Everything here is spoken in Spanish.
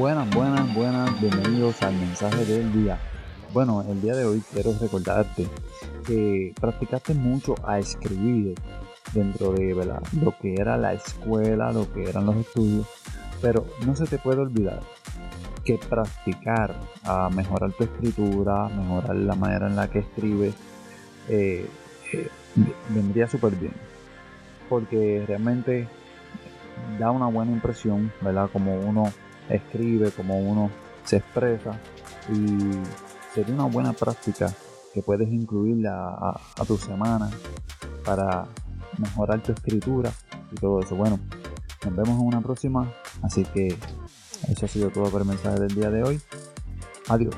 Buenas, buenas, buenas, bienvenidos al mensaje del día. Bueno, el día de hoy quiero recordarte que practicaste mucho a escribir dentro de lo que era la escuela, lo que eran los estudios, pero no se te puede olvidar que practicar a mejorar tu escritura, mejorar la manera en la que escribes, eh, eh, vendría súper bien. Porque realmente da una buena impresión, ¿verdad? Como uno escribe, como uno se expresa y sería una buena práctica que puedes incluirla a, tu semana para mejorar tu escritura y todo eso. Bueno, nos vemos en una próxima, así que eso ha sido todo por el mensaje del día de hoy. Adiós.